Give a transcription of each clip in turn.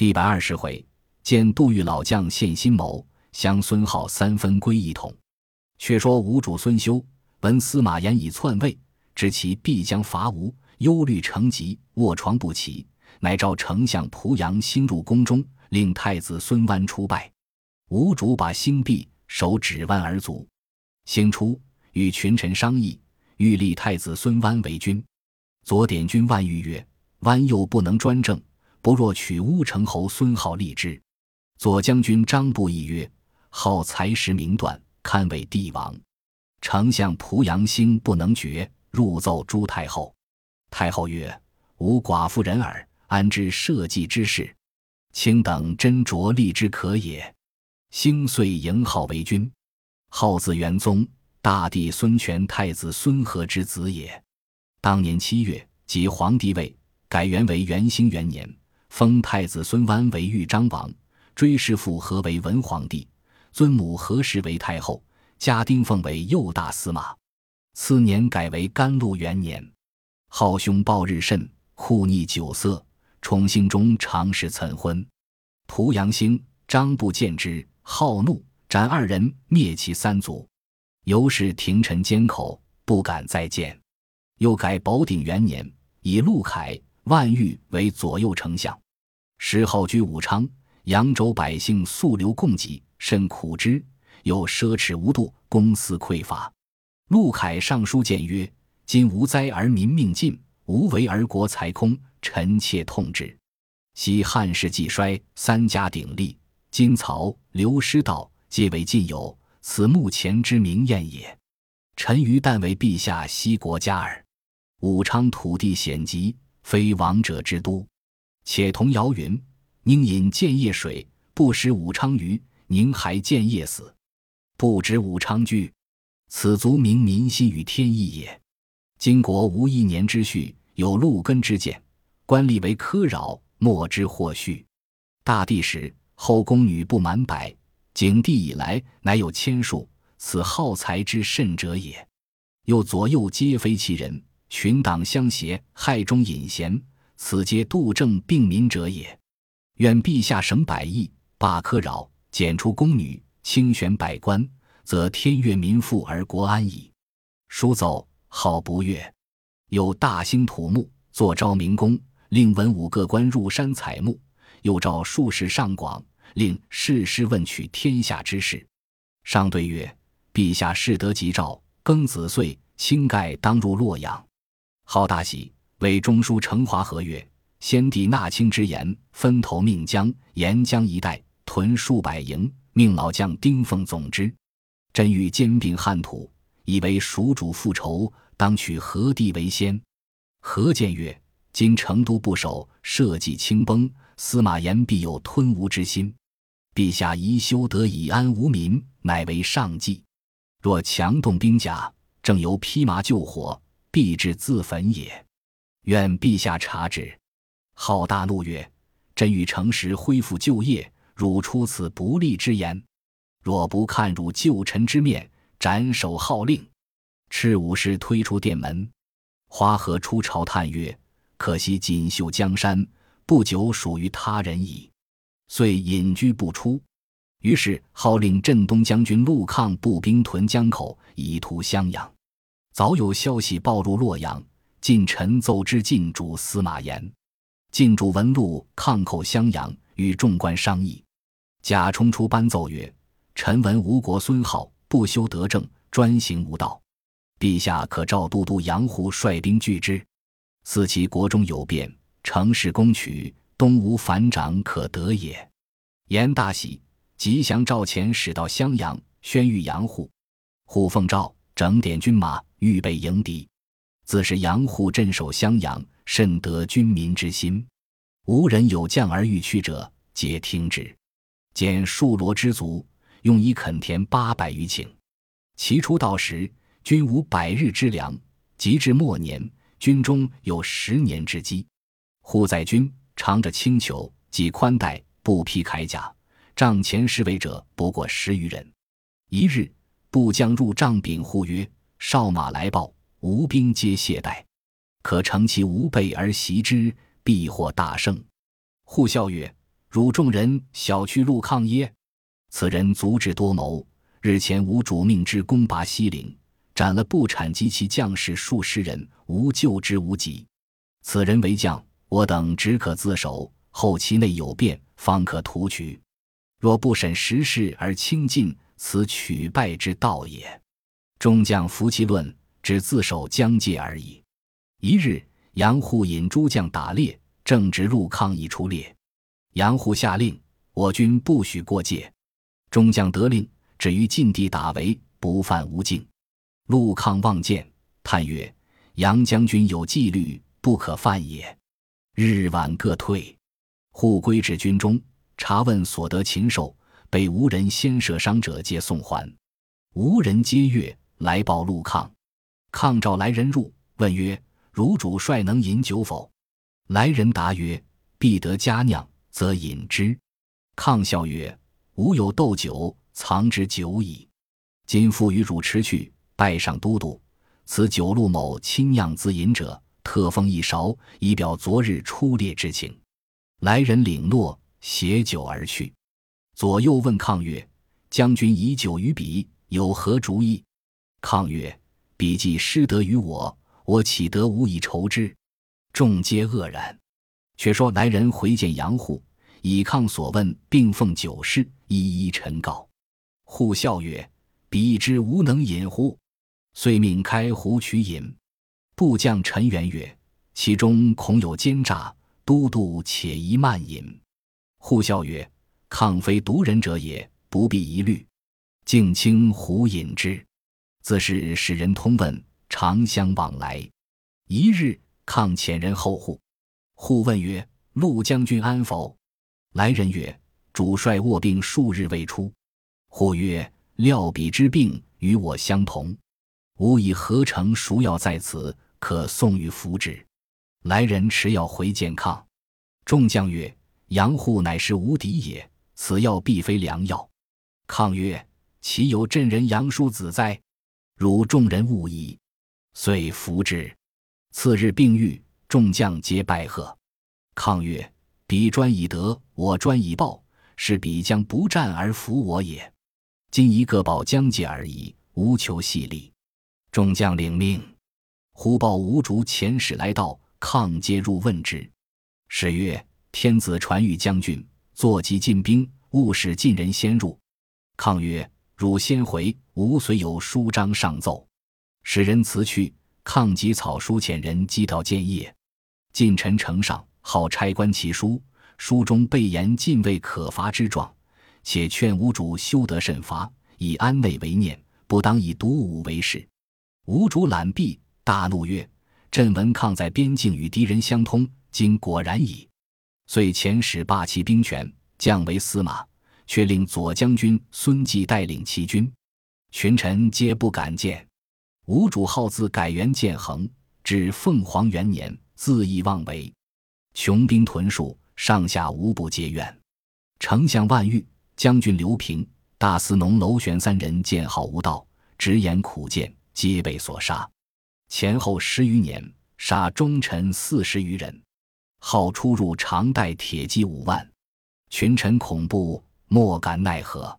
第百二十回，见杜预老将献新谋，相孙浩三分归一统。却说吴主孙修闻司马炎已篡位，知其必将伐吴，忧虑成疾，卧床不起，乃召丞相濮阳兴入宫中，令太子孙湾出拜。吴主把兴毕，手指弯而卒。兴出，与群臣商议，欲立太子孙湾为君。左典军万玉曰：“湾又不能专政。”不若取乌程侯孙浩立之。左将军张布议曰：“皓才识名断，堪为帝王。丞相濮阳兴不能决，入奏朱太后。太后曰：‘吾寡妇人耳，安知社稷之事？卿等斟酌立之可也。’兴遂迎号为君。号字元宗，大帝孙权太子孙和之子也。当年七月，即皇帝位，改元为元兴元年。”封太子孙湾为豫章王，追谥父何为文皇帝，尊母何氏为太后，加丁奉为右大司马。次年改为甘露元年。好兄暴日甚，酷逆酒色，宠幸中常使岑昏。濮阳兴、张布见之，好怒，斩二人，灭其三族。由是廷臣缄口，不敢再见。又改宝鼎元年，以陆凯。万玉为左右丞相，时号居武昌。扬州百姓素流供给，甚苦之，又奢侈无度，公私匮乏。陆凯上书谏曰：“今无灾而民命尽，无为而国财空，臣妾痛之。昔汉室既衰，三家鼎立，今曹刘师道皆为晋友，此目前之明验也。臣于但为陛下息国家耳。武昌土地险急。”非王者之都，且同谣云：宁饮建业水，不食武昌鱼；宁还建业死，不知武昌居。此足明民心与天意也。今国无一年之序，有陆根之见，官吏为苛扰，莫之或序。大帝时，后宫女不满百；景帝以来，乃有千数。此好才之甚者也。又左右皆非其人。群党相胁，害中隐贤，此皆杜政并民者也。愿陛下省百亿，罢苛扰，减除宫女，清选百官，则天悦民富而国安矣。书奏，号不悦。有大兴土木，作昭明宫，令文武各官入山采木。又召术士上广，令世师问取天下之事。上对曰：“陛下事得吉兆，庚子岁，清盖当入洛阳。”好大喜，为中书承华和曰：“先帝纳卿之言，分头命江沿江一带屯数百营，命老将丁奉总之。朕欲兼并汉土，以为蜀主复仇，当取何地为先？”何建曰：“今成都不守，社稷轻崩，司马炎必有吞吴之心。陛下宜修德以安无民，乃为上计。若强动兵甲，正由披麻救火。”必至自焚也。愿陛下察之。浩大怒曰：“朕欲诚实恢复旧业，汝出此不利之言。若不看汝旧臣之面，斩首号令。”赤武士推出殿门。花和出朝叹曰：“可惜锦绣江山，不久属于他人矣。”遂隐居不出。于是号令镇东将军陆抗步兵屯江口，以图襄阳。早有消息报入洛阳，晋臣奏之晋主司马炎。晋主闻陆抗寇襄阳，与众官商议。贾充出班奏曰：“臣闻吴国孙浩不修德政，专行无道。陛下可召都督杨虎率兵拒之。思其国中有变，乘势攻取，东吴反掌可得也。”炎大喜，即降赵遣使到襄阳，宣谕杨虎。虎奉诏。整点军马，预备迎敌。自是杨虎镇守襄阳，甚得军民之心。无人有将而欲去者，皆听之。见数罗之卒，用以垦田八百余顷。其初到时，均无百日之粮；及至末年，军中有十年之饥。户在军，常着轻裘，系宽带，不披铠甲。帐前侍卫者不过十余人。一日。部将入帐禀护曰：“少马来报，吴兵皆懈怠，可乘其无备而袭之，必获大胜。”护笑曰：“汝众人小去陆抗耶？此人足智多谋，日前吾主命之攻拔西陵，斩了不产及其将士数十人，无救之无及。此人为将，我等只可自守，后其内有变，方可图取。若不审时事而轻进，此取败之道也。众将服其论，只自守疆界而已。一日，杨护引诸将打猎，正值陆抗已出猎。杨护下令，我军不许过界。众将得令，止于禁地打围，不犯无境。陆抗望见，叹曰：“杨将军有纪律，不可犯也。”日晚各退。护归至军中，查问所得禽兽，被无人先射伤者，皆送还。无人皆悦，来报陆抗。抗召来人入，问曰：“汝主帅能饮酒否？”来人答曰：“必得佳酿，则饮之。”抗笑曰。吾有斗酒，藏之久矣。今复与汝持去，拜上都督。此酒陆某亲酿自饮者，特封一勺，以表昨日出猎之情。来人领诺，携酒而去。左右问抗曰：“将军以酒于彼，有何主意？”抗曰：“彼既失德于我，我岂得无以酬之？”众皆愕然。却说来人回见杨护。以抗所问，并奉酒事，一一陈告。护笑曰：“彼之无能饮乎？”遂命开壶取饮。部将陈元曰：“其中恐有奸诈，都督且宜慢饮。”护笑曰：“抗非独人者也，不必疑虑。敬清壶饮之。”自是使人通问，常相往来。一日，抗遣人候护。护问曰：“陆将军安否？”来人曰：“主帅卧病数日未出。”或曰：“料彼之病与我相同，吾以合成熟药在此，可送与服之。”来人持药回见抗。众将曰：“杨护乃是无敌也，此药必非良药。”抗曰：“岂有朕人杨叔子哉？汝众人误矣。”遂服之。次日病愈，众将皆拜贺。抗曰：彼专以德，我专以报，是彼将不战而服我也。今一个保疆界而已，无求细力。众将领命。忽报吴竹遣使来到，抗皆入问之。使曰：“天子传谕将军，坐骑进兵，勿使晋人先入。”抗曰：“汝先回，吾虽有书章上奏。”使人辞去，抗即草书遣人寄到建业。晋臣呈上。好差官其书，书中备言禁卫可罚之状，且劝吴主修德慎罚，以安内为念，不当以独武为事。吴主览毕，大怒曰：“朕闻抗在边境与敌人相通，今果然矣。”遂遣使罢其兵权，降为司马，却令左将军孙继带领齐军。群臣皆不敢见。吴主号自改元建恒，至凤凰元年，自缢妄为。穷兵屯戍，上下无不皆怨。丞相万玉、将军刘平、大司农娄玄三人见号无道，直言苦谏，皆被所杀。前后十余年，杀忠臣四十余人。号出入常带铁骑五万，群臣恐怖，莫敢奈何。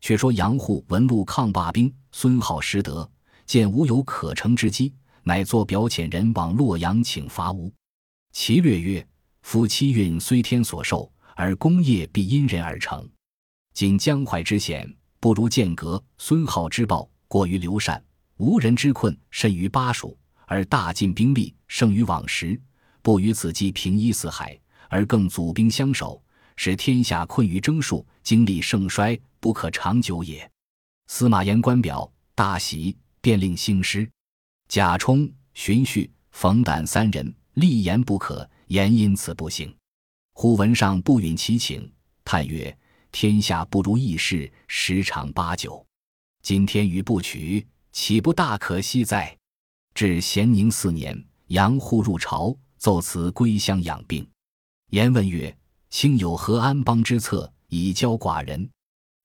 却说杨护闻陆抗罢兵，孙浩失德，见无有可乘之机，乃作表遣人往洛阳请伐吴。其略曰：“夫七运虽天所授，而功业必因人而成。今江淮之险，不如剑阁；孙浩之暴，过于刘禅；吴人之困，甚于巴蜀。而大晋兵力胜于往时，不与此计平一四海，而更祖兵相守，使天下困于征戍，经历盛衰，不可长久也。”司马炎官表大喜，便令兴师。贾充、荀彧、冯胆三人。立言不可，言因此不行。忽闻上不允其请，叹曰：“天下不如意事，十常八九。今天与不取，岂不大可惜哉？”至咸宁四年，杨户入朝，奏辞归乡养病。言问曰：“卿有何安邦之策，以教寡人？”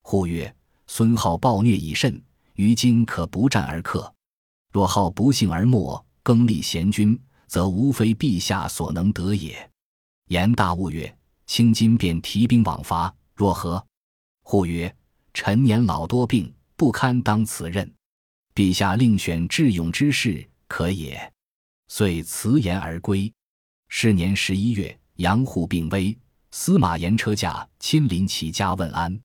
护曰：“孙浩暴虐已甚，于今可不战而克。若浩不幸而没，更立贤君。”则无非陛下所能得也。言大悟曰：“卿今便提兵往伐，若何？”呼曰：“臣年老多病，不堪当此任。陛下另选智勇之士，可也。”遂辞言而归。是年十一月，杨户病危，司马炎车驾亲临其家问安。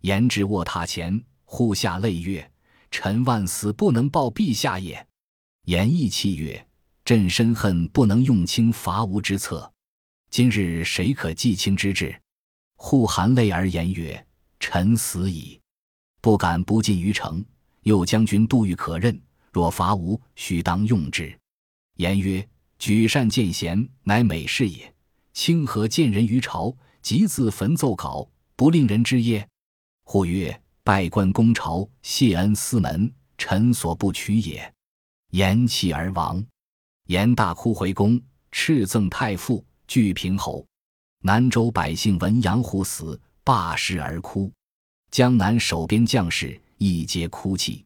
言至卧榻前，户下泪曰：“臣万死不能报陛下也。”言义气曰：“朕深恨不能用卿伐吴之策，今日谁可继卿之志？”户含泪而言曰：“臣死矣，不敢不进于城。右将军杜预可任，若伐吴，须当用之。”言曰：“举善见贤，乃美事也。清河见人于朝，即自焚奏稿，不令人知耶？”或曰：“拜官公朝，谢恩司门，臣所不取也。”言弃而亡。言大哭回宫，敕赠太傅、巨平侯。南州百姓闻杨虎死，罢市而哭。江南守边将士亦皆哭泣。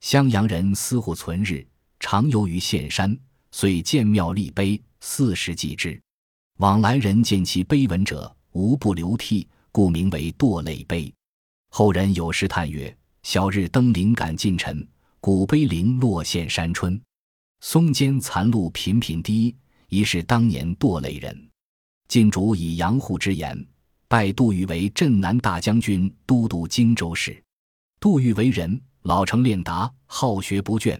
襄阳人司户存日，常游于岘山，遂建庙立碑，四十祭之。往来人见其碑文者，无不流涕，故名为堕泪碑。后人有诗叹曰：“晓日登临感近尘，古碑林落现山春。松间残露频频滴，疑是当年堕泪人。”晋主以杨户之言，拜杜预为镇南大将军、都督荆州事。杜预为人，老成练达，好学不倦，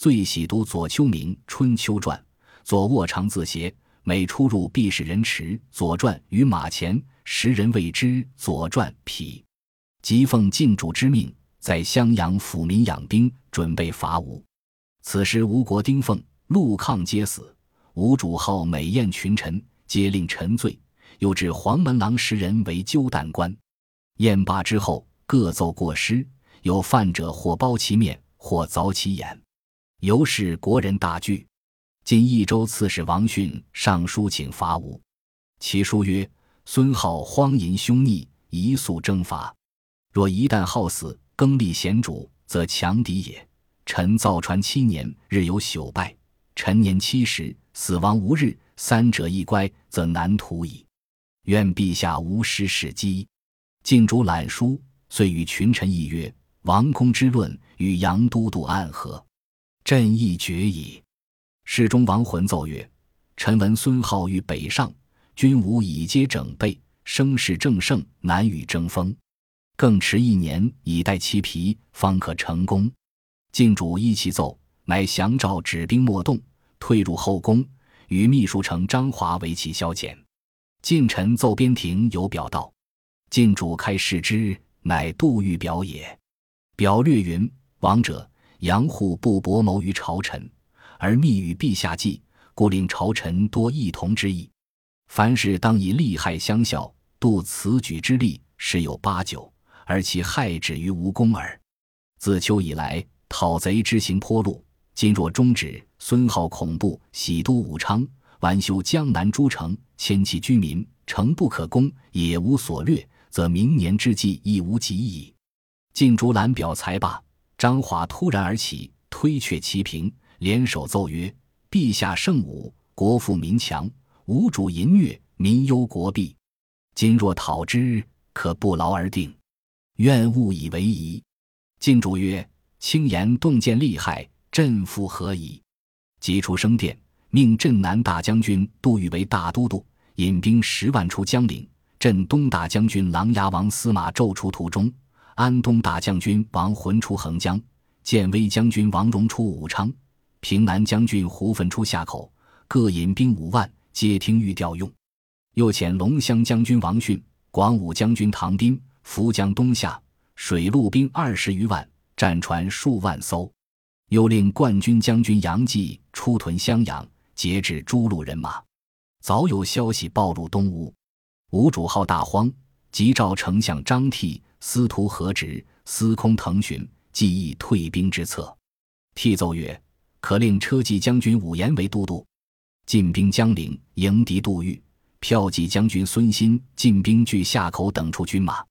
最喜读左丘明《春秋传》，左卧长自携，每出入必使人持《左传》于马前，时人谓之《左传》匹。即奉晋主之命，在襄阳抚民养兵，准备伐吴。此时吴国丁奉、陆抗皆死，吴主好美宴群臣，皆令沉醉。又置黄门郎十人为鸠旦官。宴罢之后，各奏过诗，有犯者或包其面，或凿其眼，由是国人大惧。今益州刺史王逊上书请伐吴，其书曰：“孙浩荒淫凶逆，宜速征伐。”若一旦好死，更立贤主，则强敌也。臣造船七年，日有朽败；臣年七十，死亡无日。三者一乖，则难图矣。愿陛下无失时机。晋主览书，遂与群臣议曰：“王公之论与杨都督暗合，朕亦决矣。”侍中王浑奏曰：“臣闻孙皓欲北上，军伍已皆整备，声势正盛，难与争锋。”更迟一年，以待其疲，方可成功。晋主依其奏，乃降诏止兵莫动，退入后宫，与秘书丞张华为其消遣。晋臣奏边庭有表道，晋主开视之，乃杜预表也。表略云：王者杨户不博谋于朝臣，而密与陛下计，故令朝臣多异同之意。凡事当以利害相效，度此举之力，十有八九。而其害止于无功耳。自秋以来，讨贼之行颇露。今若终止，孙浩恐怖，喜都武昌，完修江南诸城，迁其居民，城不可攻，也无所掠，则明年之计亦无及矣。晋竹兰表才罢，张华突然而起，推却其平，联手奏曰：“陛下圣武，国富民强，无主淫虐，民忧国弊。今若讨之，可不劳而定。”愿勿以为疑。晋主曰：“轻言动见利害，朕复何以？”即出升殿，命镇南大将军杜预为大都督，引兵十万出江陵。镇东大将军琅琊王司马骤出途中，安东大将军王浑出横江，建威将军王荣出武昌，平南将军胡奋出夏口，各引兵五万，皆听谕调用。又遣龙骧将军王逊、广武将军唐斌。涪江东下，水陆兵二十余万，战船数万艘。又令冠军将军杨继出屯襄阳，节制诸路人马。早有消息报入东吴，吴主号大慌，即召丞相张替、司徒何直、司空腾询，计议退兵之策。替奏曰：“可令车骑将军武延为都督，进兵江陵，迎敌杜预；骠骑将军孙新进兵据夏口等处军马。”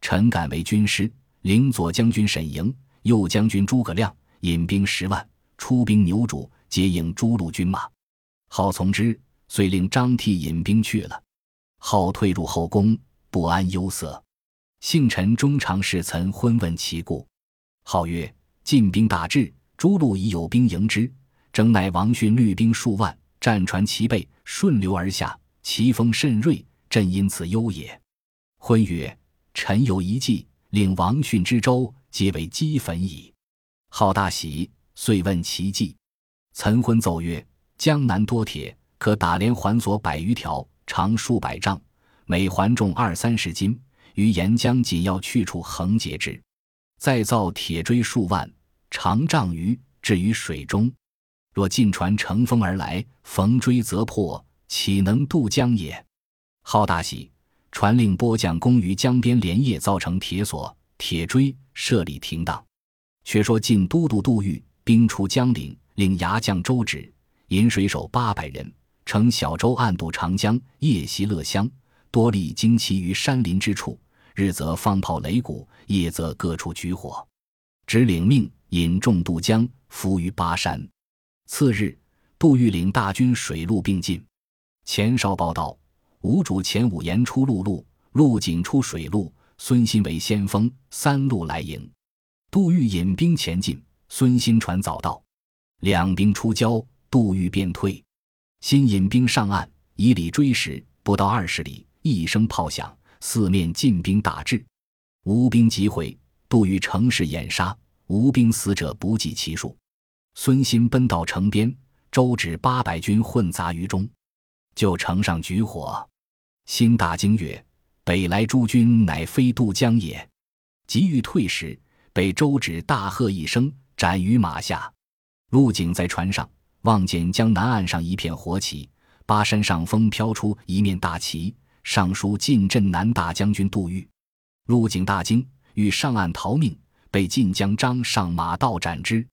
臣敢为军师，领左将军沈莹、右将军诸葛亮引兵十万，出兵牛渚，接应诸路军马。好从之，遂令张替引兵去了。后退入后宫，不安忧色。幸臣中常侍岑昏问其故，号曰：“晋兵大至，诸路已有兵迎之。征乃王逊率兵数万，战船齐备，顺流而下，其风甚锐，朕因此忧也。”昏曰：“臣有一计，令王逊之舟皆为积粉矣。”号大喜，遂问其计。岑昏奏曰：“江南多铁，可打连环索百余条，长数百丈，每环重二三十斤。”于沿江紧要去处横截之，再造铁锥数万，长丈余，置于水中。若进船乘风而来，逢锥则破，岂能渡江也？好大喜，传令拨将攻于江边，连夜造成铁索、铁锥，设立停当。却说晋都督杜预兵出江陵，令牙将周芷引水手八百人，乘小舟暗渡长江，夜袭乐乡，多立旌旗于山林之处。日则放炮擂鼓，夜则各处举火。只领命引众渡江，伏于巴山。次日，杜预领大军水陆并进。前哨报道：吴主前五言出陆路，陆景出水路。孙新为先锋，三路来迎。杜预引兵前进，孙新船早到，两兵出交，杜预便退。新引兵上岸，以里追时，不到二十里，一声炮响。四面进兵打至，吴兵急回，杜预乘势掩杀，吴兵死者不计其数。孙新奔到城边，周芷八百军混杂于中，就城上举火。新大惊曰：“北来诸军，乃非渡江也。”急欲退时，被周芷大喝一声，斩于马下。陆景在船上望见江南岸上一片火起，巴山上风飘出一面大旗。上书晋镇南大将军杜预，陆景大惊，欲上岸逃命，被晋将张上马道斩之。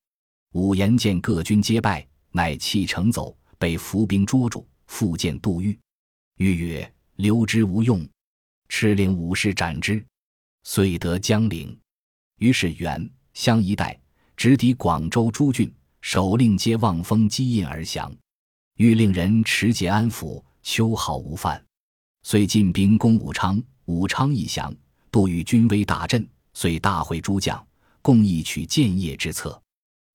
武延见各军皆败，乃弃城走，被伏兵捉住，复见杜预。预曰：“留之无用，敕令武士斩之。”遂得江陵。于是元襄一带直抵广州诸郡，首令皆望风击印而降。欲令人持节安抚，秋毫无犯。遂进兵攻武昌，武昌一降，杜预军威大振，遂大会诸将，共议取建业之策。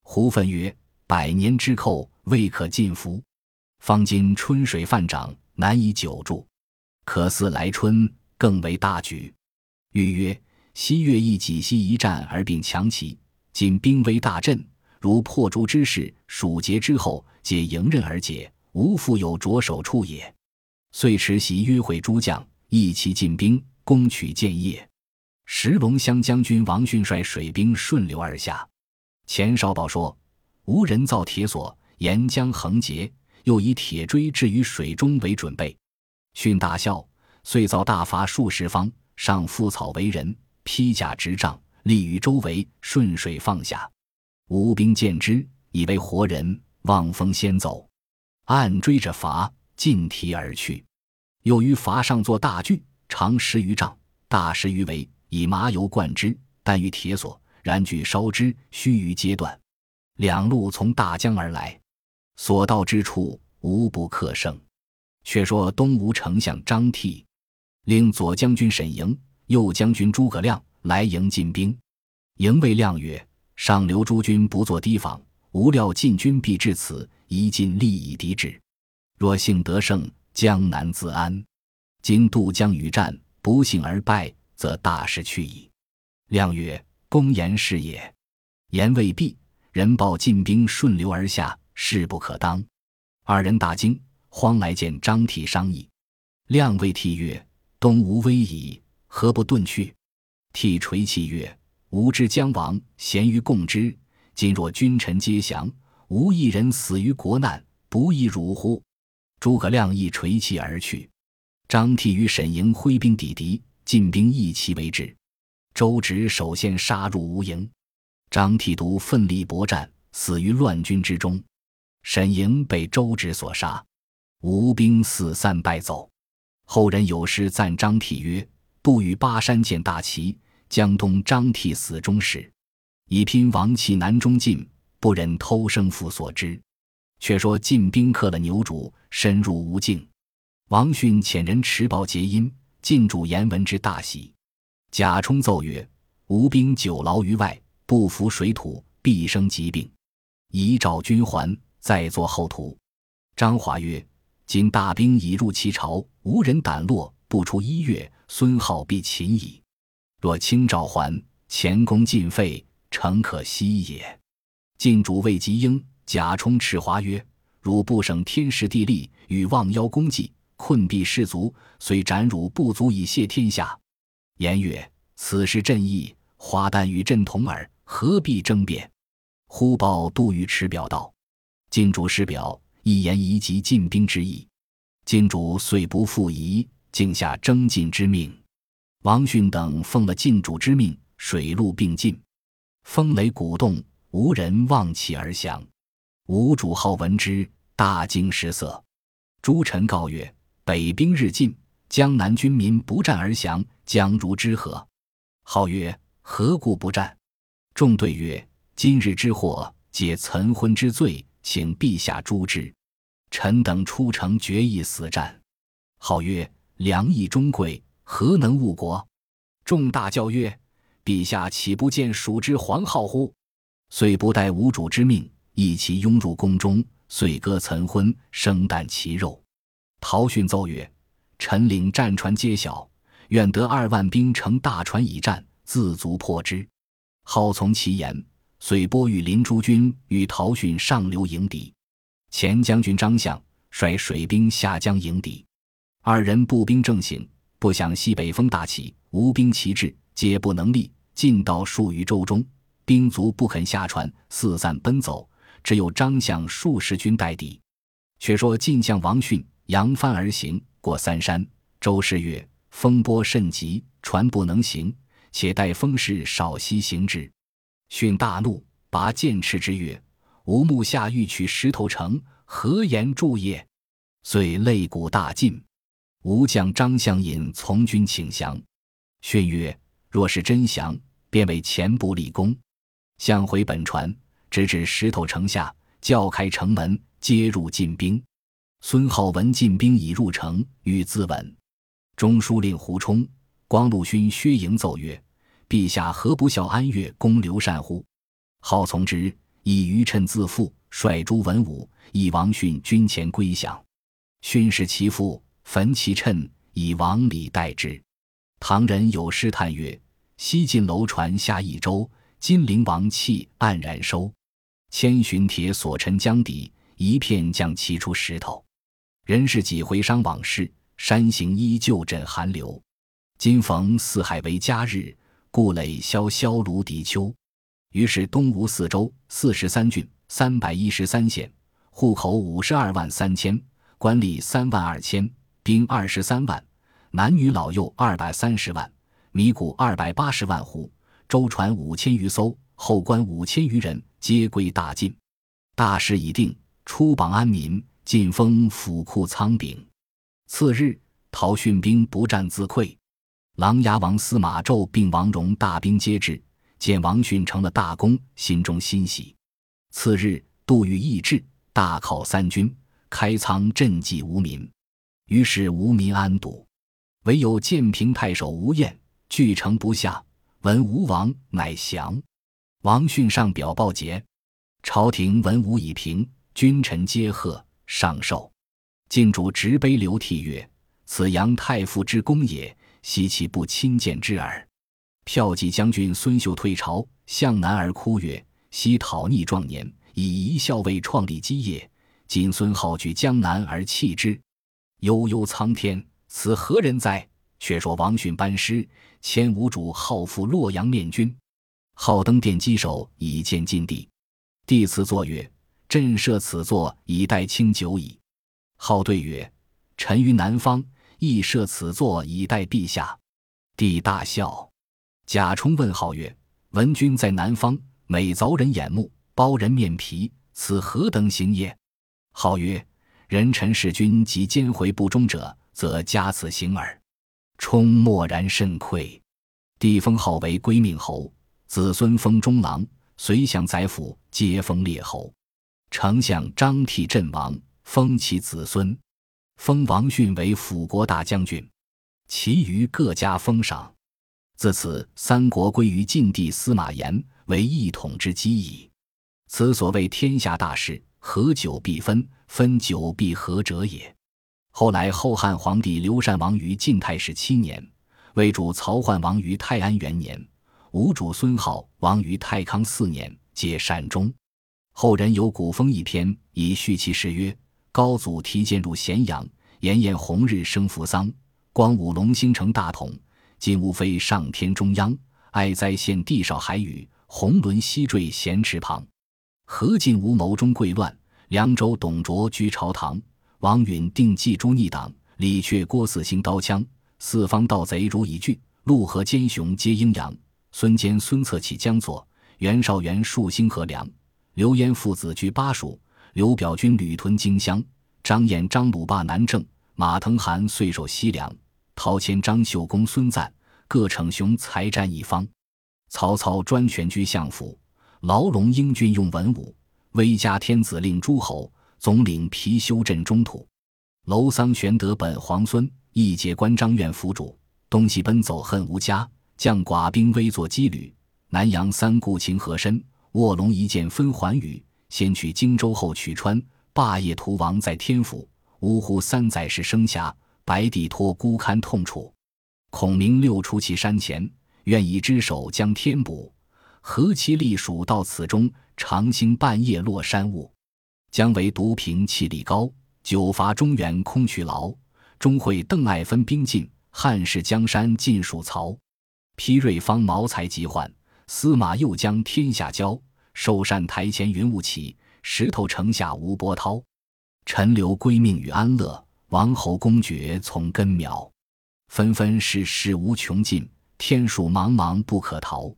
胡奋曰：“百年之寇，未可尽服。方今春水泛涨，难以久住，可思来春，更为大举。”欲曰：“西越亦几西一战而并强齐，今兵威大振，如破竹之势，蜀节之后，皆迎刃而解，无复有着手处也。”遂持檄约会诸将，一齐进兵，攻取建业。石龙乡将军王逊率水兵顺流而下。钱少保说，无人造铁索，沿江横截，又以铁锥置于水中为准备。逊大笑，遂造大筏数十方，上覆草为人，披甲执杖，立于周围，顺水放下。吴兵见之，以为活人，望风先走，暗追着筏。尽提而去，又于筏上作大锯，长十余丈，大十余围，以麻油灌之，但于铁索，燃锯烧之，须臾皆断。两路从大江而来，所到之处无不克胜。却说东吴丞相张悌，令左将军沈莹、右将军诸葛亮来迎进兵。营谓亮曰：“上留诸军不做提防，无料晋军必至此，宜尽力以敌之。”若幸得胜，江南自安。今渡江与战，不幸而败，则大事去矣。亮曰：“公言是也。”言未毕，人报晋兵顺流而下，势不可当。二人大惊，慌来见张悌商议。亮谓悌曰：“东吴危矣，何不遁去？”悌垂泣曰：“吾知将亡，咸于共之。今若君臣皆降，无一人死于国难，不亦辱乎？”诸葛亮亦垂泣而去。张悌与沈莹挥兵抵敌，进兵一齐为之。周芷首先杀入吴营，张悌独奋力搏战，死于乱军之中。沈莹被周芷所杀，吴兵四散败走。后人有诗赞张悌曰：“不与巴山见大旗，江东张悌死忠时。以拼王气南中进，不忍偷生父所知。”却说晋兵克了牛渚，深入吴境。王逊遣人持报结阴，晋主言闻之大喜。贾充奏曰：“吴兵久劳于外，不服水土，必生疾病。宜召军还，再作后图。”张华曰：“今大兵已入其巢，无人胆落，不出一月，孙浩必擒矣。若轻召还，前功尽废，诚可惜也。”晋主谓吉英、贾充斥华曰：“汝不省天时地利，与望邀功绩。”困敝士卒，虽斩汝不足以谢天下。言曰：“此事朕意，华旦与朕同耳，何必争辩？”忽报杜尉持表道：“晋主失表，一言宜及进兵之意。”晋主遂不复疑，竟下征进之命。王逊等奉了晋主之命，水陆并进，风雷鼓动，无人望其而降。吴主好闻之，大惊失色。诸臣告曰：北兵日进，江南军民不战而降，将如之何？号曰：“何故不战？”众对曰：“今日之祸，皆岑昏之罪，请陛下诛之。”臣等出城决意死战。号曰：“良义忠贵，何能误国？”众大叫曰：“陛下岂不见蜀之黄皓乎？”遂不待吴主之命，一齐拥入宫中，遂割岑昏，生啖其肉。陶训奏曰：“臣领战船皆晓，愿得二万兵乘大船以战，自足破之。”号从其言，遂拨与林诸军与陶训上流迎敌。前将军张相率水兵下江迎敌，二人步兵正行，不想西北风大起，吴兵齐至，皆不能立，进到数余舟中，兵卒不肯下船，四散奔走，只有张相数十军待敌。却说晋相王逊。扬帆而行，过三山。周氏曰：“风波甚急，船不能行，且待风势少息行之。”逊大怒，拔剑斥之曰：“吾目下欲取石头城，何言助也？”遂肋骨大尽。吴将张相引从军请降。逊曰：“若是真降，便为前部立功。”相回本船，直至石头城下，叫开城门，接入进兵。孙浩闻进兵已入城，欲自刎。中书令胡冲、光禄勋薛莹奏曰：“陛下何不效安岳公刘禅乎？”浩从之，以余臣自负，率诸文武以王逊军前归降。训使其父焚其称，以王礼待之。唐人有诗叹曰：“西晋楼船下益州，金陵王气黯然收。千寻铁锁沉江底，一片将骑出石头。”人世几回伤往事，山行依旧枕寒流。今逢四海为家日，故垒萧萧芦荻秋。于是东吴四州四十三郡三百一十三县，户口五十二万三千，官吏三万二千，兵二十三万，男女老幼二百三十万，米谷二百八十万斛，舟船五千余艘，后官五千余人，皆归大晋。大事已定，出榜安民。晋封府库仓廪。次日，陶训兵不战自溃。琅琊王司马昭并王戎大兵皆至，见王逊成了大功，心中欣喜。次日，杜预义至，大犒三军，开仓赈济无民。于是无民安堵，唯有建平太守吴彦据城不下，闻吴王乃降。王逊上表报捷，朝廷文武已平，君臣皆贺。上寿，晋主执杯流涕曰：“此杨太傅之功也，惜其不亲见之耳。”骠骑将军孙秀退朝，向南而哭曰：“昔讨逆壮年，以一校尉创立基业，今孙浩举江南而弃之，悠悠苍天，此何人哉？”却说王逊班师，迁吴主号赴洛阳面君，号登殿稽首，以见晋帝。帝辞作曰。朕设此座以待卿久矣。号对曰：“臣于南方，亦设此座以待陛下。”帝大笑。贾充问号曰：“闻君在南方，每凿人眼目，剥人面皮，此何等行也？”号曰：“人臣弑君及奸回不忠者，则加此行耳。”充默然甚愧。帝封号为归命侯，子孙封中郎，随相宰辅，皆封列侯。丞相张替阵亡，封其子孙。封王逊为辅国大将军，其余各家封赏。自此，三国归于晋帝司马炎为一统之基矣。此所谓天下大事，合久必分，分久必合者也。后来，后汉皇帝刘禅亡于晋太始七年，魏主曹奂亡于泰安元年，吴主孙皓亡于太康四年，皆善终。后人有古风一篇，以叙其事曰：“高祖提剑入咸阳，炎炎红日生扶桑，光武隆兴成大统。”今无非上天中央，哀哉献地少海宇，红轮西坠咸池旁。何进无谋中贵乱，凉州董卓居朝堂。王允定计诛逆党，李傕郭汜兴刀枪。四方盗贼如蚁聚，陆河奸雄皆阴阳。孙坚孙策起江左，袁绍袁术兴河梁。刘焉父子居巴蜀，刘表军旅屯荆襄。张燕张鲁霸南郑，马腾韩遂守西凉。陶谦、张绣公孙瓒各逞雄才占一方，曹操专权居相府，牢笼英俊用文武，威加天子令诸侯，总领貔貅镇中土。楼桑玄德本皇孙，义节关张愿辅主，东西奔走恨无家，将寡兵危作羁旅。南阳三顾情和深，卧龙一剑分寰宇。先取荆州后取川，霸业图王在天府。呜呼，三载是生涯。白帝托孤堪痛楚，孔明六出祁山前，愿以只手将天补。何其隶属到此中，长星半夜落山雾。姜维独凭气力高，久伐中原空去劳。钟会邓艾分兵进，汉室江山尽属曹。披锐方谋才急患，司马又将天下交。寿善台前云雾起，石头城下无波涛。陈留归命与安乐。王侯公爵从根苗，纷纷世事无穷尽，天数茫茫不可逃。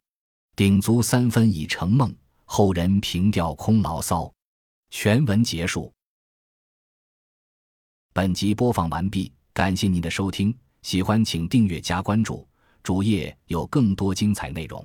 鼎足三分已成梦，后人凭吊空牢骚。全文结束。本集播放完毕，感谢您的收听，喜欢请订阅加关注，主页有更多精彩内容。